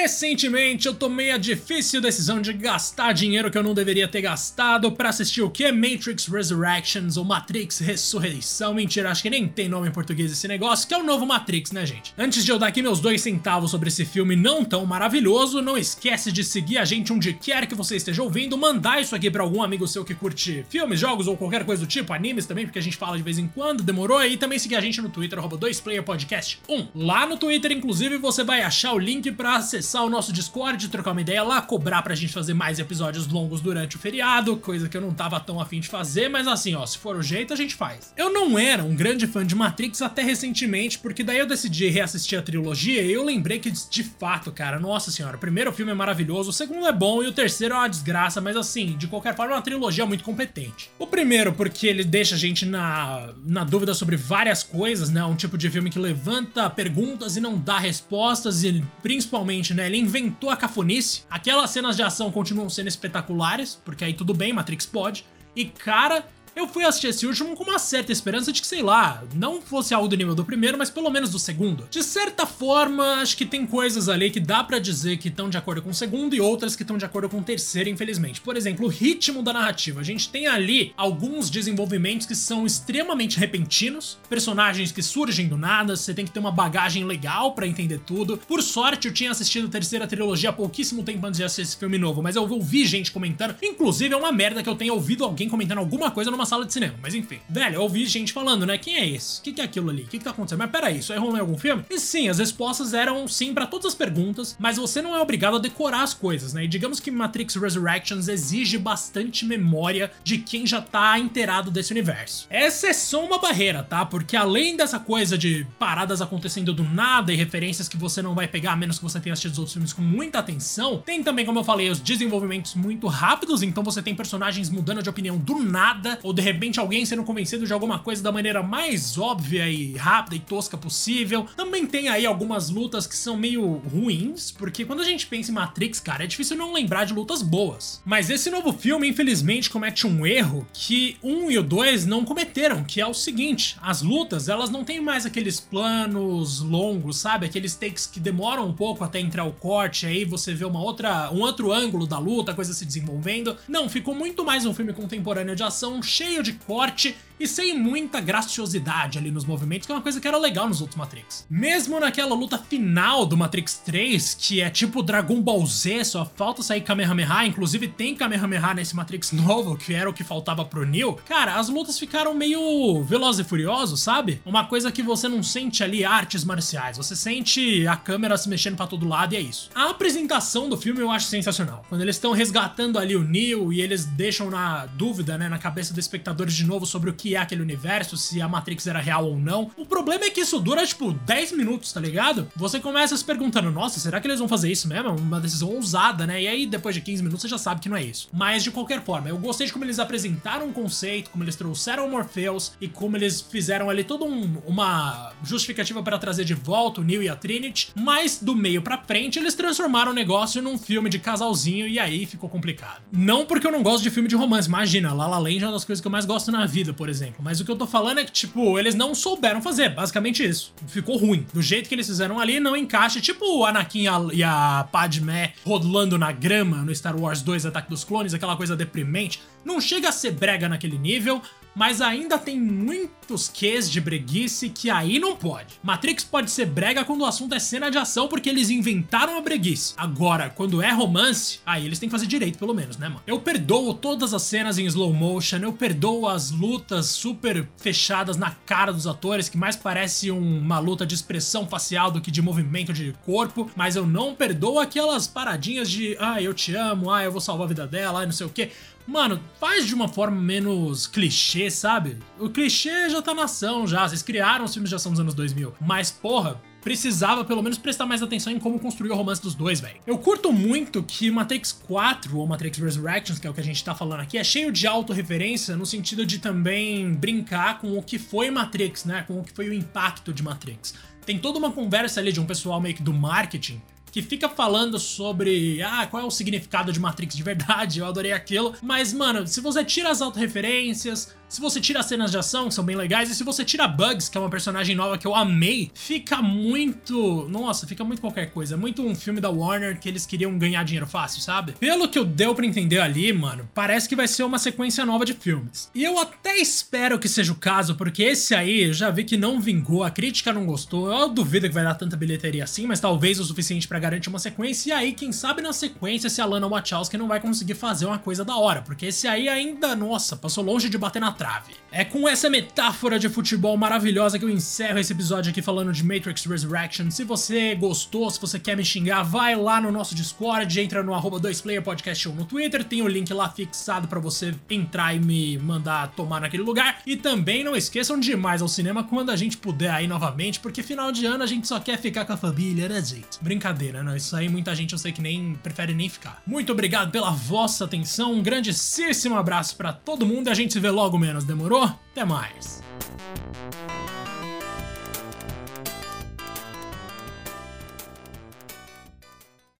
Recentemente eu tomei a difícil decisão de gastar dinheiro que eu não deveria ter gastado pra assistir o que? Matrix Resurrections ou Matrix Ressurreição. Mentira, acho que nem tem nome em português esse negócio, que é o novo Matrix, né, gente? Antes de eu dar aqui meus dois centavos sobre esse filme não tão maravilhoso, não esquece de seguir a gente onde quer que você esteja ouvindo, mandar isso aqui pra algum amigo seu que curte filmes, jogos ou qualquer coisa do tipo, animes também, porque a gente fala de vez em quando, demorou? E também seguir a gente no Twitter, arroba 2playerpodcast1. Lá no Twitter, inclusive, você vai achar o link pra acessar o nosso Discord, trocar uma ideia lá, cobrar pra gente fazer mais episódios longos durante o feriado, coisa que eu não tava tão afim de fazer, mas assim, ó, se for o jeito, a gente faz. Eu não era um grande fã de Matrix até recentemente, porque daí eu decidi reassistir a trilogia e eu lembrei que, de fato, cara, nossa senhora, o primeiro filme é maravilhoso, o segundo é bom e o terceiro é uma desgraça, mas assim, de qualquer forma, é uma trilogia muito competente. O primeiro, porque ele deixa a gente na, na dúvida sobre várias coisas, né? Um tipo de filme que levanta perguntas e não dá respostas, e principalmente, né? Ele inventou a cafonice. Aquelas cenas de ação continuam sendo espetaculares, porque aí tudo bem, Matrix pode. E cara, eu fui assistir esse último com uma certa esperança de que, sei lá, não fosse algo do nível do primeiro, mas pelo menos do segundo. De certa forma, acho que tem coisas ali que dá para dizer que estão de acordo com o segundo e outras que estão de acordo com o terceiro, infelizmente. Por exemplo, o ritmo da narrativa. A gente tem ali alguns desenvolvimentos que são extremamente repentinos, personagens que surgem do nada, você tem que ter uma bagagem legal para entender tudo. Por sorte, eu tinha assistido a terceira trilogia há pouquíssimo tempo antes de assistir esse filme novo, mas eu ouvi gente comentando. Inclusive, é uma merda que eu tenha ouvido alguém comentando alguma coisa numa sala de cinema, mas enfim. Velho, eu ouvi gente falando, né? Quem é esse? O que, que é aquilo ali? O que, que tá acontecendo? Mas peraí, isso aí rolou em algum filme? E sim, as respostas eram sim para todas as perguntas, mas você não é obrigado a decorar as coisas, né? E digamos que Matrix Resurrections exige bastante memória de quem já tá inteirado desse universo. Essa é só uma barreira, tá? Porque além dessa coisa de paradas acontecendo do nada e referências que você não vai pegar a menos que você tenha assistido os outros filmes com muita atenção, tem também, como eu falei, os desenvolvimentos muito rápidos, então você tem personagens mudando de opinião do nada, ou de repente alguém sendo convencido de alguma coisa da maneira mais óbvia e rápida e tosca possível. Também tem aí algumas lutas que são meio ruins, porque quando a gente pensa em Matrix, cara, é difícil não lembrar de lutas boas. Mas esse novo filme, infelizmente, comete um erro que um e o dois não cometeram, que é o seguinte: as lutas, elas não têm mais aqueles planos longos, sabe? Aqueles takes que demoram um pouco até entrar o corte, aí você vê uma outra, um outro ângulo da luta, a coisa se desenvolvendo. Não, ficou muito mais um filme contemporâneo de ação, cheio de corte e sem muita graciosidade ali nos movimentos, que é uma coisa que era legal nos outros Matrix. Mesmo naquela luta final do Matrix 3, que é tipo Dragon Ball Z, só falta sair Kamehameha, inclusive tem Kamehameha nesse Matrix novo, que era o que faltava pro Neo, cara, as lutas ficaram meio velozes e furiosos, sabe? Uma coisa que você não sente ali artes marciais, você sente a câmera se mexendo para todo lado e é isso. A apresentação do filme eu acho sensacional. Quando eles estão resgatando ali o Neo e eles deixam na dúvida, né, na cabeça do espectador de novo sobre o que é aquele universo, se a Matrix era real ou não. O problema é que isso dura, tipo, 10 minutos, tá ligado? Você começa se perguntando, nossa, será que eles vão fazer isso mesmo? Uma decisão ousada, né? E aí, depois de 15 minutos, você já sabe que não é isso. Mas, de qualquer forma, eu gostei de como eles apresentaram o conceito, como eles trouxeram o Morpheus e como eles fizeram ali toda um, uma justificativa para trazer de volta o Neo e a Trinity. Mas, do meio pra frente, eles transformaram o negócio num filme de casalzinho e aí ficou complicado. Não porque eu não gosto de filme de romance, imagina, La La Land é uma das coisas que eu mais gosto na vida, por exemplo. Mas o que eu tô falando é que, tipo, eles não souberam fazer, basicamente isso. Ficou ruim. Do jeito que eles fizeram ali, não encaixa. Tipo o Anakin e a Padmé rodando na grama no Star Wars 2 Ataque dos Clones, aquela coisa deprimente. Não chega a ser brega naquele nível, mas ainda tem muitos Qs de breguice que aí não pode. Matrix pode ser brega quando o assunto é cena de ação porque eles inventaram a breguice. Agora, quando é romance, aí eles têm que fazer direito pelo menos, né, mano? Eu perdoo todas as cenas em slow motion, eu perdoo as lutas super fechadas na cara dos atores, que mais parece uma luta de expressão facial do que de movimento de corpo, mas eu não perdoo aquelas paradinhas de ah, eu te amo, ah, eu vou salvar a vida dela, ah, não sei o que. Mano, faz de uma forma menos clichê, sabe? O clichê já tá na ação já. Vocês criaram os filmes de ação dos anos 2000. Mas, porra, precisava pelo menos prestar mais atenção em como construir o romance dos dois, velho. Eu curto muito que Matrix 4 ou Matrix Resurrections, que é o que a gente tá falando aqui, é cheio de autorreferência no sentido de também brincar com o que foi Matrix, né? Com o que foi o impacto de Matrix. Tem toda uma conversa ali de um pessoal meio que do marketing que fica falando sobre, ah, qual é o significado de Matrix de verdade, eu adorei aquilo. Mas, mano, se você tira as autorreferências, se você tira as cenas de ação, que são bem legais, e se você tira Bugs, que é uma personagem nova que eu amei, fica muito. Nossa, fica muito qualquer coisa. Muito um filme da Warner que eles queriam ganhar dinheiro fácil, sabe? Pelo que eu deu pra entender ali, mano, parece que vai ser uma sequência nova de filmes. E eu até espero que seja o caso, porque esse aí eu já vi que não vingou, a crítica não gostou. Eu duvido que vai dar tanta bilheteria assim, mas talvez o suficiente para garantir uma sequência. E aí, quem sabe na sequência, se a Lana Wachowski não vai conseguir fazer uma coisa da hora, porque esse aí ainda, nossa, passou longe de bater na trave. É com essa metáfora de futebol maravilhosa que eu encerro esse episódio aqui falando de Matrix Resurrection. Se você gostou, se você quer me xingar, vai lá no nosso Discord, entra no arroba 2playerpodcast no Twitter, tem o link lá fixado para você entrar e me mandar tomar naquele lugar. E também não esqueçam de ir mais ao cinema quando a gente puder aí novamente, porque final de ano a gente só quer ficar com a família, né, gente? Brincadeira, né? Isso aí muita gente eu sei que nem prefere nem ficar. Muito obrigado pela vossa atenção, um grandíssimo abraço para todo mundo e a gente se vê logo menos, demorou? Até mais!